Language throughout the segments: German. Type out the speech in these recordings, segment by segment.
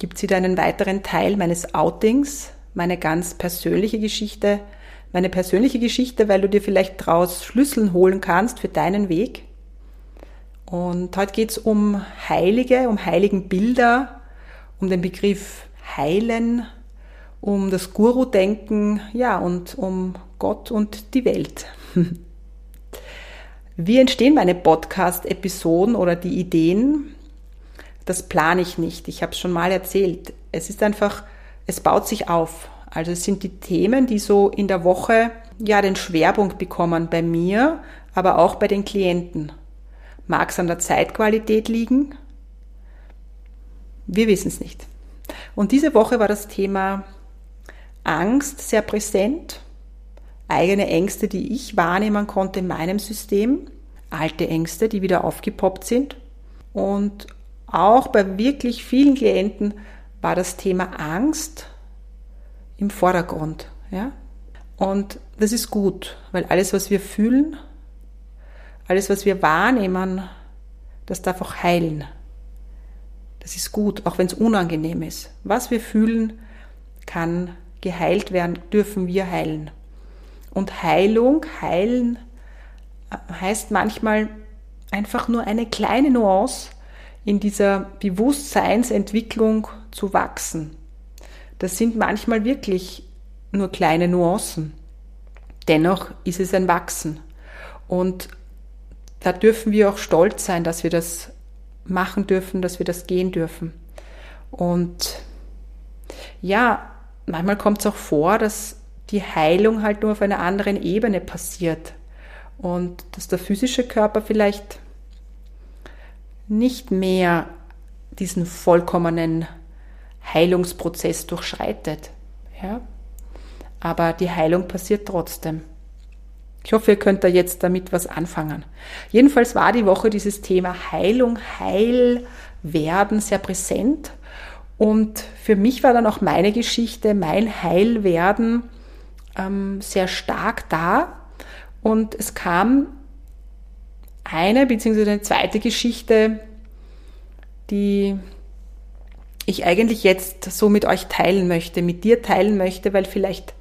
gibt es wieder einen weiteren Teil meines Outings, meine ganz persönliche Geschichte, meine persönliche Geschichte, weil du dir vielleicht daraus Schlüsseln holen kannst für deinen Weg. Und heute geht es um Heilige, um heiligen Bilder, um den Begriff Heilen, um das Guru-Denken, ja, und um Gott und die Welt. Wie entstehen meine Podcast-Episoden oder die Ideen? Das plane ich nicht. Ich habe es schon mal erzählt. Es ist einfach, es baut sich auf. Also es sind die Themen, die so in der Woche ja den Schwerpunkt bekommen bei mir, aber auch bei den Klienten. Mag es an der Zeitqualität liegen? Wir wissen es nicht. Und diese Woche war das Thema Angst sehr präsent. Eigene Ängste, die ich wahrnehmen konnte in meinem System. Alte Ängste, die wieder aufgepoppt sind. Und auch bei wirklich vielen Klienten war das Thema Angst im Vordergrund. Ja? Und das ist gut, weil alles, was wir fühlen, alles, was wir wahrnehmen, das darf auch heilen. Das ist gut, auch wenn es unangenehm ist. Was wir fühlen, kann geheilt werden, dürfen wir heilen. Und Heilung, heilen, äh, heißt manchmal einfach nur eine kleine Nuance in dieser Bewusstseinsentwicklung zu wachsen. Das sind manchmal wirklich nur kleine Nuancen. Dennoch ist es ein Wachsen. Und da dürfen wir auch stolz sein, dass wir das machen dürfen, dass wir das gehen dürfen. Und ja, manchmal kommt es auch vor, dass die Heilung halt nur auf einer anderen Ebene passiert und dass der physische Körper vielleicht nicht mehr diesen vollkommenen Heilungsprozess durchschreitet. Ja? Aber die Heilung passiert trotzdem. Ich hoffe, ihr könnt da jetzt damit was anfangen. Jedenfalls war die Woche dieses Thema Heilung, Heilwerden sehr präsent. Und für mich war dann auch meine Geschichte, mein Heilwerden ähm, sehr stark da. Und es kam eine bzw. eine zweite Geschichte, die ich eigentlich jetzt so mit euch teilen möchte, mit dir teilen möchte, weil vielleicht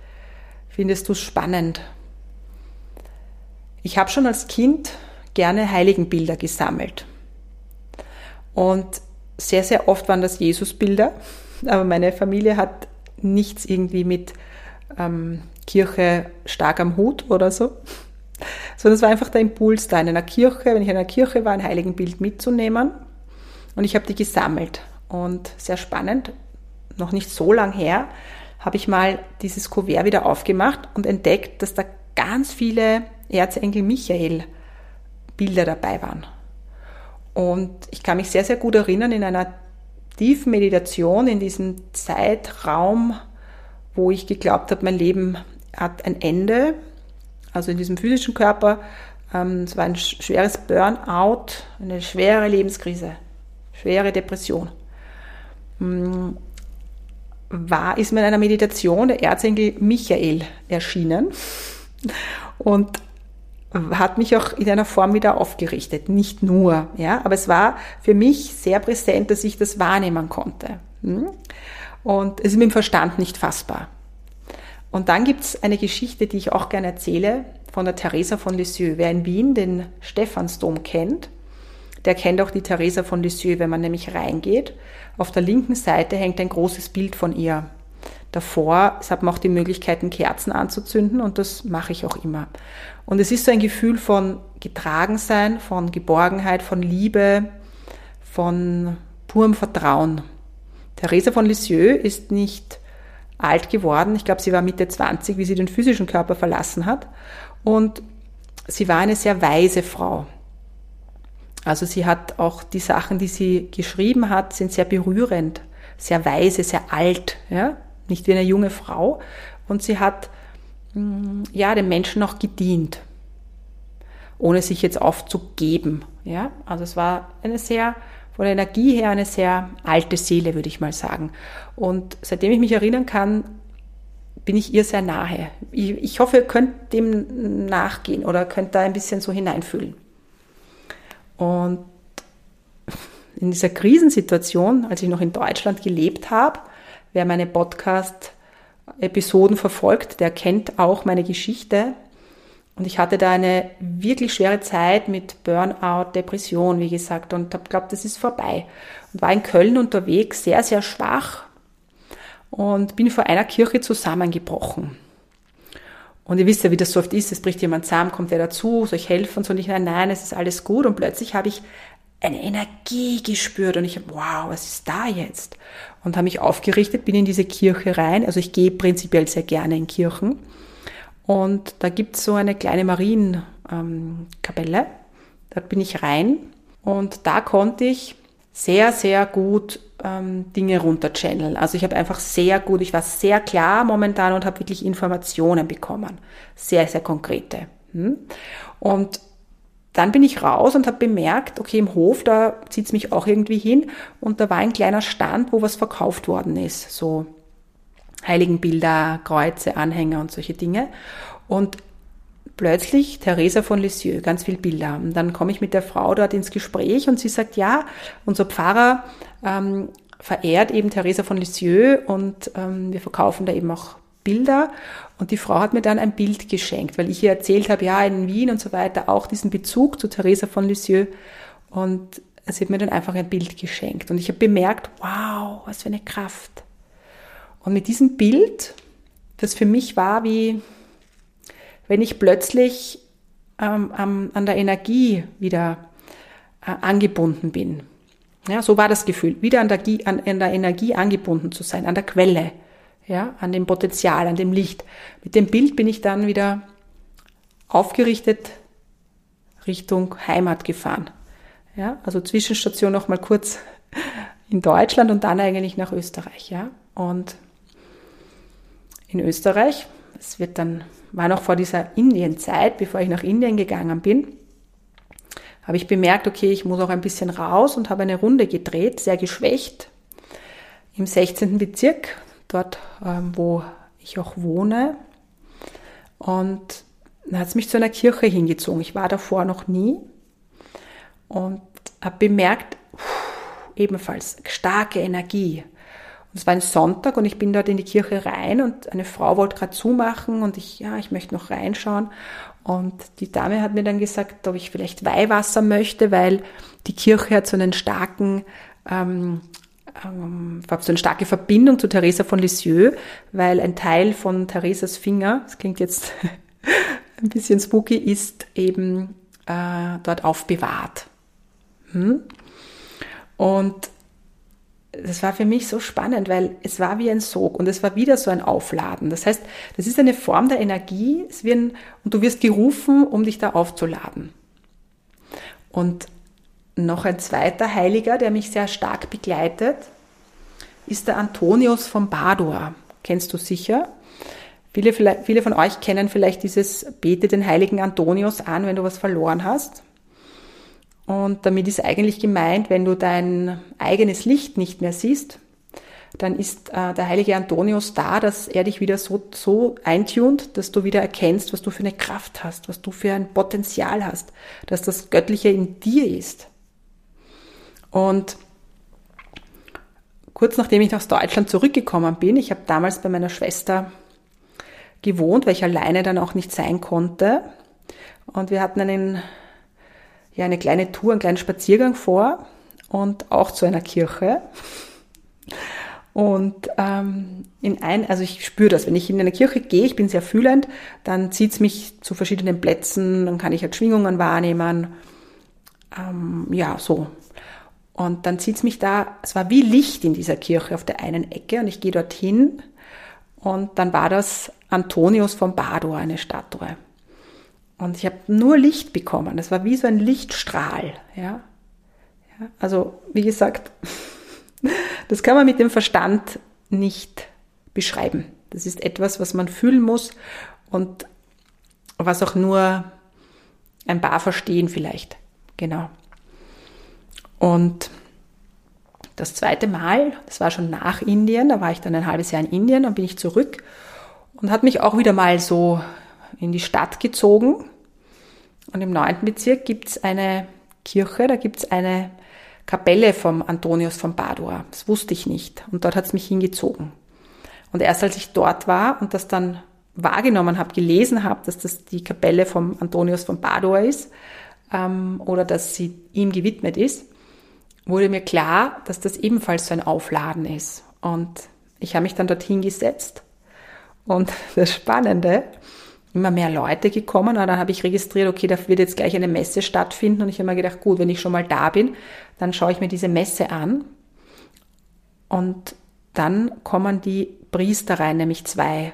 findest du es spannend. Ich habe schon als Kind gerne Heiligenbilder gesammelt. Und sehr, sehr oft waren das Jesusbilder, aber meine Familie hat nichts irgendwie mit ähm, Kirche stark am Hut oder so sondern es war einfach der Impuls da, in einer Kirche, wenn ich in einer Kirche war, ein Heiligenbild mitzunehmen. Und ich habe die gesammelt. Und sehr spannend, noch nicht so lang her, habe ich mal dieses Kuvert wieder aufgemacht und entdeckt, dass da ganz viele Erzengel Michael Bilder dabei waren. Und ich kann mich sehr, sehr gut erinnern, in einer tiefen Meditation, in diesem Zeitraum, wo ich geglaubt habe, mein Leben hat ein Ende, also in diesem physischen Körper. Ähm, es war ein schweres Burnout, eine schwere Lebenskrise, schwere Depression. Mm, war, ist mir in einer Meditation der Erzengel Michael erschienen und hat mich auch in einer Form wieder aufgerichtet. Nicht nur, ja, aber es war für mich sehr präsent, dass ich das wahrnehmen konnte. Hm? Und es ist mit dem Verstand nicht fassbar. Und dann gibt's eine Geschichte, die ich auch gerne erzähle, von der Theresa von Lisieux. Wer in Wien den Stephansdom kennt, der kennt auch die Theresa von Lisieux, wenn man nämlich reingeht. Auf der linken Seite hängt ein großes Bild von ihr. Davor hat man auch die Möglichkeit, Kerzen anzuzünden und das mache ich auch immer. Und es ist so ein Gefühl von Getragensein, von Geborgenheit, von Liebe, von purem Vertrauen. Theresa von Lisieux ist nicht alt geworden. Ich glaube, sie war Mitte 20, wie sie den physischen Körper verlassen hat. Und sie war eine sehr weise Frau. Also sie hat auch die Sachen, die sie geschrieben hat, sind sehr berührend, sehr weise, sehr alt, ja, nicht wie eine junge Frau. Und sie hat mm, ja den Menschen auch gedient, ohne sich jetzt aufzugeben. Ja, also es war eine sehr von der Energie her eine sehr alte Seele, würde ich mal sagen. Und seitdem ich mich erinnern kann, bin ich ihr sehr nahe. Ich, ich hoffe, ihr könnt dem nachgehen oder könnt da ein bisschen so hineinfühlen. Und in dieser Krisensituation, als ich noch in Deutschland gelebt habe, wer meine Podcast-Episoden verfolgt, der kennt auch meine Geschichte. Und ich hatte da eine wirklich schwere Zeit mit Burnout, Depression, wie gesagt, und habe glaubt, das ist vorbei. Und war in Köln unterwegs, sehr, sehr schwach und bin vor einer Kirche zusammengebrochen. Und ihr wisst ja, wie das so oft ist, es bricht jemand zusammen, kommt wer dazu, soll ich helfen? Und ich, nein, nein, es ist alles gut. Und plötzlich habe ich eine Energie gespürt und ich habe, wow, was ist da jetzt? Und habe mich aufgerichtet, bin in diese Kirche rein. Also ich gehe prinzipiell sehr gerne in Kirchen. Und da gibt es so eine kleine Marienkapelle. Dort bin ich rein und da konnte ich sehr, sehr gut ähm, Dinge runterchanneln. Also ich habe einfach sehr gut, ich war sehr klar momentan und habe wirklich Informationen bekommen. Sehr, sehr konkrete. Hm? Und dann bin ich raus und habe bemerkt, okay, im Hof, da zieht es mich auch irgendwie hin. Und da war ein kleiner Stand, wo was verkauft worden ist. So Heiligenbilder, Kreuze, Anhänger und solche Dinge. Und plötzlich Theresa von Lisieux, ganz viel Bilder. Und dann komme ich mit der Frau dort ins Gespräch und sie sagt, ja, unser Pfarrer ähm, verehrt eben Theresa von Lisieux und ähm, wir verkaufen da eben auch Bilder. Und die Frau hat mir dann ein Bild geschenkt, weil ich ihr erzählt habe, ja, in Wien und so weiter, auch diesen Bezug zu Theresa von Lisieux. Und sie hat mir dann einfach ein Bild geschenkt. Und ich habe bemerkt, wow, was für eine Kraft. Und mit diesem Bild, das für mich war wie, wenn ich plötzlich ähm, an, der Energie wieder äh, angebunden bin. Ja, so war das Gefühl, wieder an der, an, an der Energie angebunden zu sein, an der Quelle, ja, an dem Potenzial, an dem Licht. Mit dem Bild bin ich dann wieder aufgerichtet Richtung Heimat gefahren. Ja, also Zwischenstation noch mal kurz in Deutschland und dann eigentlich nach Österreich. Ja, und in Österreich, es wird dann war noch vor dieser Indienzeit, bevor ich nach Indien gegangen bin, habe ich bemerkt, okay, ich muss auch ein bisschen raus und habe eine Runde gedreht, sehr geschwächt, im 16. Bezirk, dort, ähm, wo ich auch wohne. Und dann hat es mich zu einer Kirche hingezogen. Ich war davor noch nie und habe bemerkt, ebenfalls starke Energie. Es war ein Sonntag und ich bin dort in die Kirche rein und eine Frau wollte gerade zumachen und ich, ja, ich möchte noch reinschauen. Und die Dame hat mir dann gesagt, ob ich vielleicht Weihwasser möchte, weil die Kirche hat so einen starken, ähm, ähm, so eine starke Verbindung zu Theresa von Lisieux, weil ein Teil von Theresas Finger, das klingt jetzt ein bisschen spooky, ist eben äh, dort aufbewahrt. Hm? Und das war für mich so spannend, weil es war wie ein Sog und es war wieder so ein Aufladen. Das heißt, das ist eine Form der Energie es wird, und du wirst gerufen, um dich da aufzuladen. Und noch ein zweiter Heiliger, der mich sehr stark begleitet, ist der Antonius von Padua. Kennst du sicher? Viele, viele von euch kennen vielleicht dieses Bete den heiligen Antonius an, wenn du was verloren hast. Und damit ist eigentlich gemeint, wenn du dein eigenes Licht nicht mehr siehst, dann ist äh, der heilige Antonius da, dass er dich wieder so, so eintunt, dass du wieder erkennst, was du für eine Kraft hast, was du für ein Potenzial hast, dass das Göttliche in dir ist. Und kurz nachdem ich aus Deutschland zurückgekommen bin, ich habe damals bei meiner Schwester gewohnt, weil ich alleine dann auch nicht sein konnte. Und wir hatten einen ja eine kleine Tour, einen kleinen Spaziergang vor und auch zu einer Kirche. Und ähm, in ein, also ich spüre das, wenn ich in eine Kirche gehe, ich bin sehr fühlend, dann zieht es mich zu verschiedenen Plätzen, dann kann ich halt Schwingungen wahrnehmen. Ähm, ja, so. Und dann zieht es mich da, es war wie Licht in dieser Kirche auf der einen Ecke und ich gehe dorthin und dann war das Antonius von Padua, eine Statue. Und ich habe nur Licht bekommen. Das war wie so ein Lichtstrahl. Ja? ja also, wie gesagt, das kann man mit dem Verstand nicht beschreiben. Das ist etwas, was man fühlen muss und was auch nur ein paar verstehen vielleicht. Genau. Und das zweite Mal, das war schon nach Indien, da war ich dann ein halbes Jahr in Indien, dann bin ich zurück und hat mich auch wieder mal so in die Stadt gezogen. Und im neunten Bezirk gibt es eine Kirche, da gibt es eine Kapelle vom Antonius von Padua. Das wusste ich nicht. Und dort hat es mich hingezogen. Und erst als ich dort war und das dann wahrgenommen habe, gelesen habe, dass das die Kapelle vom Antonius von Padua ist ähm, oder dass sie ihm gewidmet ist, wurde mir klar, dass das ebenfalls so ein Aufladen ist. Und ich habe mich dann dorthin gesetzt. Und das Spannende, immer mehr Leute gekommen. Und dann habe ich registriert, okay, da wird jetzt gleich eine Messe stattfinden. Und ich habe mir gedacht, gut, wenn ich schon mal da bin, dann schaue ich mir diese Messe an. Und dann kommen die Priester rein, nämlich zwei.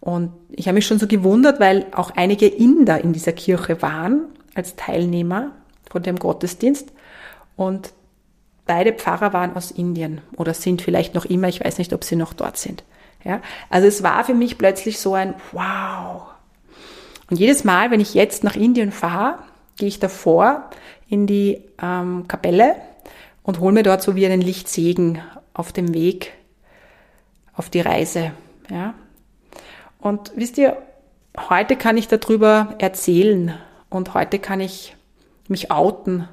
Und ich habe mich schon so gewundert, weil auch einige Inder in dieser Kirche waren als Teilnehmer von dem Gottesdienst. Und beide Pfarrer waren aus Indien oder sind vielleicht noch immer, ich weiß nicht, ob sie noch dort sind. Ja, also es war für mich plötzlich so ein Wow, und jedes Mal, wenn ich jetzt nach Indien fahre, gehe ich davor in die ähm, Kapelle und hole mir dort so wie einen Lichtsegen auf dem Weg auf die Reise. Ja? Und wisst ihr, heute kann ich darüber erzählen und heute kann ich mich outen,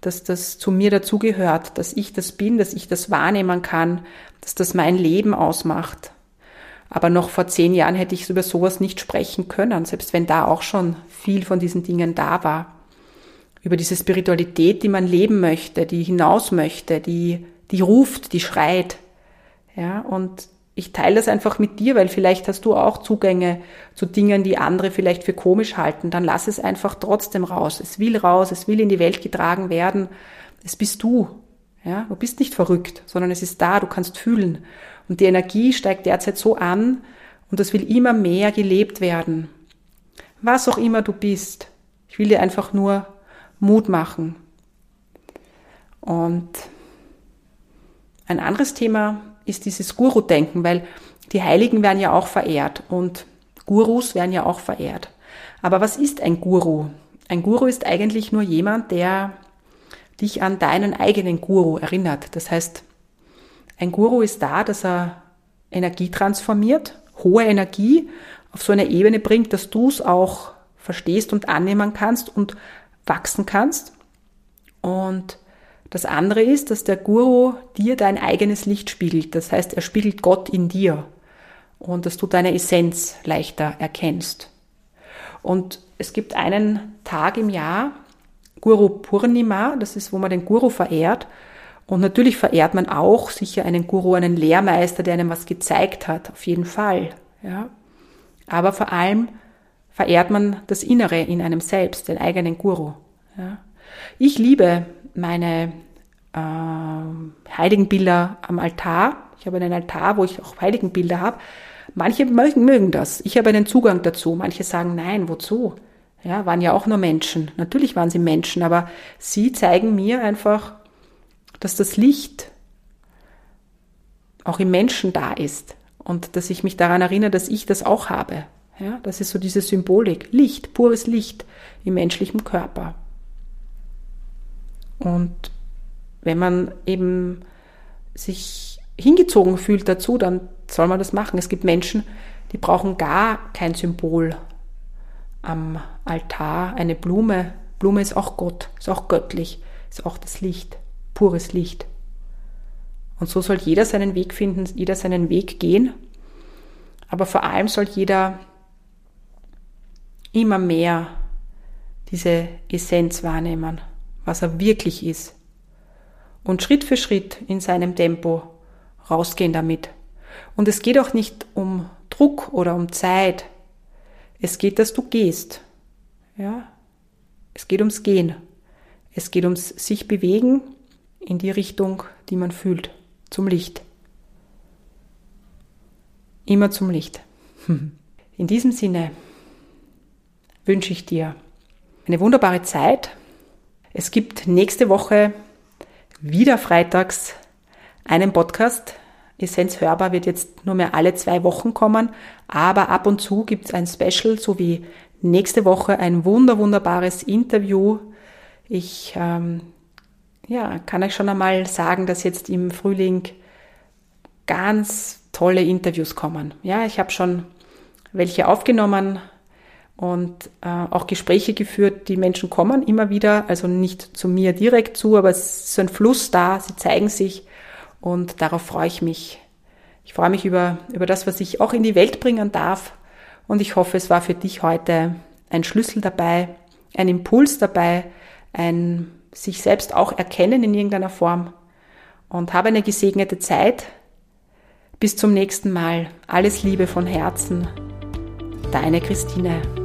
dass das zu mir dazugehört, dass ich das bin, dass ich das wahrnehmen kann, dass das mein Leben ausmacht. Aber noch vor zehn Jahren hätte ich über sowas nicht sprechen können, selbst wenn da auch schon viel von diesen Dingen da war. Über diese Spiritualität, die man leben möchte, die hinaus möchte, die, die ruft, die schreit. Ja, und ich teile das einfach mit dir, weil vielleicht hast du auch Zugänge zu Dingen, die andere vielleicht für komisch halten. Dann lass es einfach trotzdem raus. Es will raus, es will in die Welt getragen werden. Es bist du. Ja, du bist nicht verrückt, sondern es ist da, du kannst fühlen. Und die Energie steigt derzeit so an und das will immer mehr gelebt werden. Was auch immer du bist. Ich will dir einfach nur Mut machen. Und ein anderes Thema ist dieses Guru-Denken, weil die Heiligen werden ja auch verehrt und Gurus werden ja auch verehrt. Aber was ist ein Guru? Ein Guru ist eigentlich nur jemand, der dich an deinen eigenen Guru erinnert. Das heißt, ein Guru ist da, dass er Energie transformiert, hohe Energie auf so eine Ebene bringt, dass du es auch verstehst und annehmen kannst und wachsen kannst. Und das andere ist, dass der Guru dir dein eigenes Licht spiegelt. Das heißt, er spiegelt Gott in dir und dass du deine Essenz leichter erkennst. Und es gibt einen Tag im Jahr, Guru Purnima, das ist, wo man den Guru verehrt. Und natürlich verehrt man auch sicher einen Guru, einen Lehrmeister, der einem was gezeigt hat, auf jeden Fall. Ja. Aber vor allem verehrt man das Innere in einem selbst, den eigenen Guru. Ja. Ich liebe meine äh, Heiligenbilder am Altar. Ich habe einen Altar, wo ich auch Heiligenbilder habe. Manche mögen, mögen das. Ich habe einen Zugang dazu. Manche sagen, nein, wozu? Ja, waren ja auch nur Menschen. Natürlich waren sie Menschen, aber sie zeigen mir einfach, dass das Licht auch im Menschen da ist und dass ich mich daran erinnere, dass ich das auch habe. Ja, das ist so diese Symbolik. Licht, pures Licht im menschlichen Körper. Und wenn man eben sich hingezogen fühlt dazu, dann soll man das machen. Es gibt Menschen, die brauchen gar kein Symbol am Altar, eine Blume. Blume ist auch Gott, ist auch göttlich, ist auch das Licht pures Licht. Und so soll jeder seinen Weg finden, jeder seinen Weg gehen. Aber vor allem soll jeder immer mehr diese Essenz wahrnehmen, was er wirklich ist. Und Schritt für Schritt in seinem Tempo rausgehen damit. Und es geht auch nicht um Druck oder um Zeit. Es geht, dass du gehst. Ja? Es geht ums Gehen. Es geht ums sich bewegen in die Richtung, die man fühlt, zum Licht. Immer zum Licht. In diesem Sinne wünsche ich dir eine wunderbare Zeit. Es gibt nächste Woche wieder freitags einen Podcast. Essenz hörbar wird jetzt nur mehr alle zwei Wochen kommen, aber ab und zu gibt es ein Special, so wie nächste Woche ein wunder wunderbares Interview. Ich ähm, ja, kann euch schon einmal sagen, dass jetzt im Frühling ganz tolle Interviews kommen. Ja, ich habe schon welche aufgenommen und äh, auch Gespräche geführt. Die Menschen kommen immer wieder, also nicht zu mir direkt zu, aber es ist ein Fluss da, sie zeigen sich und darauf freue ich mich. Ich freue mich über, über das, was ich auch in die Welt bringen darf und ich hoffe, es war für dich heute ein Schlüssel dabei, ein Impuls dabei, ein sich selbst auch erkennen in irgendeiner Form und habe eine gesegnete Zeit. Bis zum nächsten Mal. Alles Liebe von Herzen. Deine Christine.